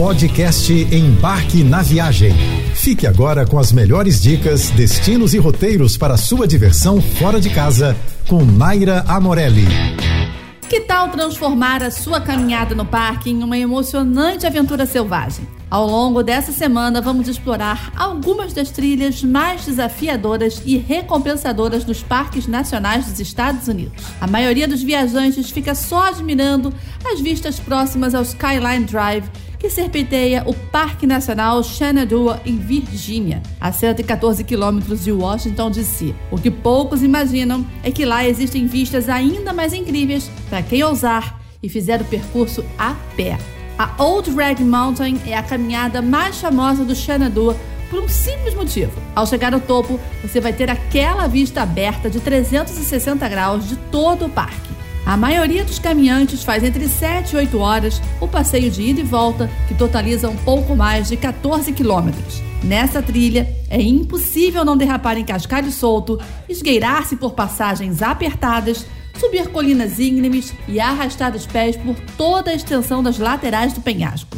Podcast Embarque na Viagem. Fique agora com as melhores dicas, destinos e roteiros para sua diversão fora de casa com Naira Amorelli. Que tal transformar a sua caminhada no parque em uma emocionante aventura selvagem? Ao longo dessa semana, vamos explorar algumas das trilhas mais desafiadoras e recompensadoras dos parques nacionais dos Estados Unidos. A maioria dos viajantes fica só admirando as vistas próximas ao Skyline Drive que serpenteia o Parque Nacional Shenandoah, em Virgínia, a 114 quilômetros de Washington, D.C. O que poucos imaginam é que lá existem vistas ainda mais incríveis para quem ousar e fizer o percurso a pé. A Old Rag Mountain é a caminhada mais famosa do Shenandoah por um simples motivo. Ao chegar ao topo, você vai ter aquela vista aberta de 360 graus de todo o parque. A maioria dos caminhantes faz entre 7 e 8 horas o passeio de ida e volta, que totaliza um pouco mais de 14 quilômetros. Nessa trilha, é impossível não derrapar em cascalho solto, esgueirar-se por passagens apertadas, subir colinas íngremes e arrastar os pés por toda a extensão das laterais do penhasco.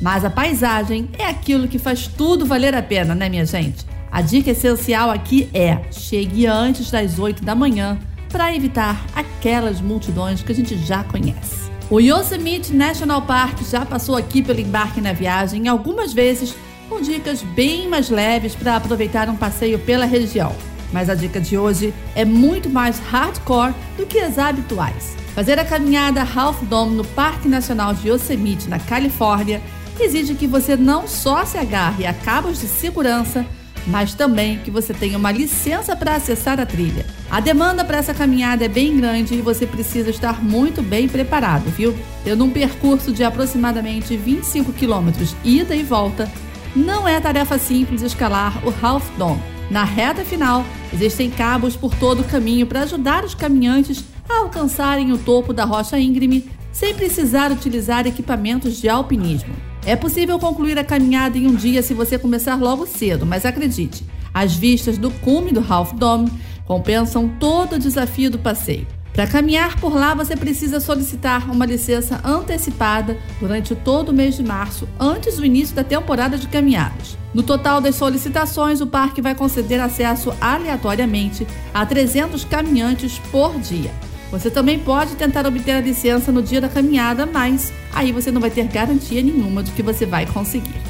Mas a paisagem é aquilo que faz tudo valer a pena, né, minha gente? A dica essencial aqui é: chegue antes das 8 da manhã para evitar aquelas multidões que a gente já conhece. O Yosemite National Park já passou aqui pelo embarque na viagem algumas vezes com dicas bem mais leves para aproveitar um passeio pela região. Mas a dica de hoje é muito mais hardcore do que as habituais. Fazer a caminhada Half Dome no Parque Nacional de Yosemite, na Califórnia, exige que você não só se agarre a cabos de segurança, mas também que você tenha uma licença para acessar a trilha. A demanda para essa caminhada é bem grande e você precisa estar muito bem preparado, viu? Tendo um percurso de aproximadamente 25 quilômetros ida e volta, não é tarefa simples escalar o Half Dome. Na reta final, existem cabos por todo o caminho para ajudar os caminhantes a alcançarem o topo da rocha íngreme sem precisar utilizar equipamentos de alpinismo. É possível concluir a caminhada em um dia se você começar logo cedo, mas acredite, as vistas do cume do Half Dome compensam todo o desafio do passeio. Para caminhar por lá, você precisa solicitar uma licença antecipada durante todo o mês de março, antes do início da temporada de caminhadas. No total das solicitações, o parque vai conceder acesso aleatoriamente a 300 caminhantes por dia. Você também pode tentar obter a licença no dia da caminhada, mas aí você não vai ter garantia nenhuma de que você vai conseguir.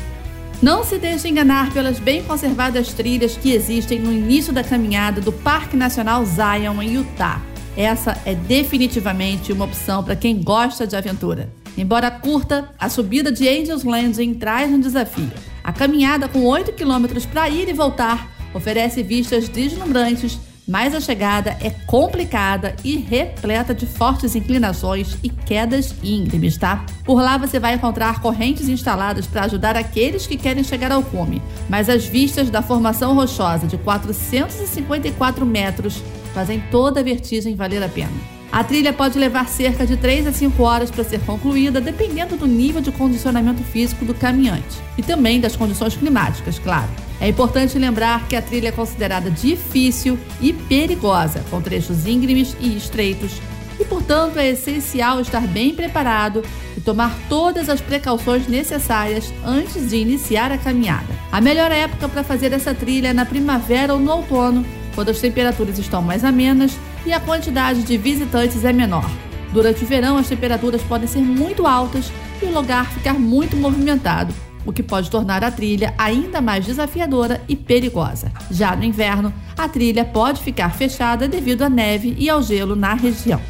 Não se deixe enganar pelas bem conservadas trilhas que existem no início da caminhada do Parque Nacional Zion em Utah. Essa é definitivamente uma opção para quem gosta de aventura. Embora curta, a subida de Angels Landing traz um desafio. A caminhada com 8 quilômetros para ir e voltar oferece vistas deslumbrantes mas a chegada é complicada e repleta de fortes inclinações e quedas íngremes, tá? Por lá você vai encontrar correntes instaladas para ajudar aqueles que querem chegar ao cume, mas as vistas da formação rochosa de 454 metros fazem toda a vertigem valer a pena. A trilha pode levar cerca de 3 a 5 horas para ser concluída, dependendo do nível de condicionamento físico do caminhante e também das condições climáticas, claro. É importante lembrar que a trilha é considerada difícil e perigosa, com trechos íngremes e estreitos, e portanto é essencial estar bem preparado e tomar todas as precauções necessárias antes de iniciar a caminhada. A melhor época para fazer essa trilha é na primavera ou no outono, quando as temperaturas estão mais amenas e a quantidade de visitantes é menor. Durante o verão, as temperaturas podem ser muito altas e o lugar ficar muito movimentado, o que pode tornar a trilha ainda mais desafiadora e perigosa. Já no inverno, a trilha pode ficar fechada devido à neve e ao gelo na região.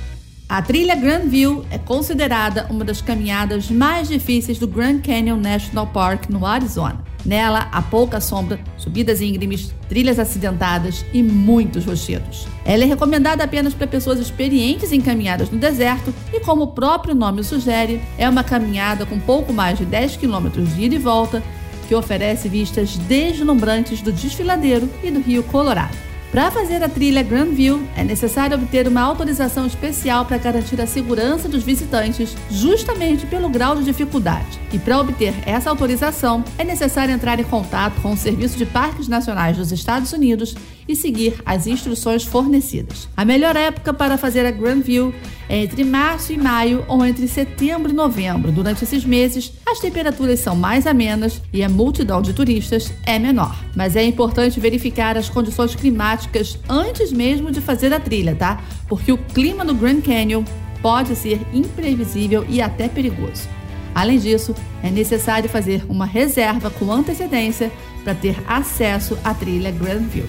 A trilha Grand View é considerada uma das caminhadas mais difíceis do Grand Canyon National Park no Arizona. Nela há pouca sombra, subidas íngremes, trilhas acidentadas e muitos rochedos. Ela é recomendada apenas para pessoas experientes em caminhadas no deserto e, como o próprio nome sugere, é uma caminhada com pouco mais de 10 quilômetros de ida e volta que oferece vistas deslumbrantes do desfiladeiro e do rio Colorado. Para fazer a trilha Grand View, é necessário obter uma autorização especial para garantir a segurança dos visitantes, justamente pelo grau de dificuldade. E para obter essa autorização, é necessário entrar em contato com o Serviço de Parques Nacionais dos Estados Unidos e seguir as instruções fornecidas. A melhor época para fazer a Grand View é entre março e maio ou entre setembro e novembro. Durante esses meses, as temperaturas são mais amenas e a multidão de turistas é menor. Mas é importante verificar as condições climáticas antes mesmo de fazer a trilha, tá? Porque o clima no Grand Canyon pode ser imprevisível e até perigoso. Além disso, é necessário fazer uma reserva com antecedência para ter acesso à trilha Grandview.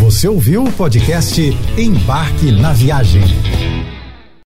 Você ouviu o podcast Embarque na Viagem.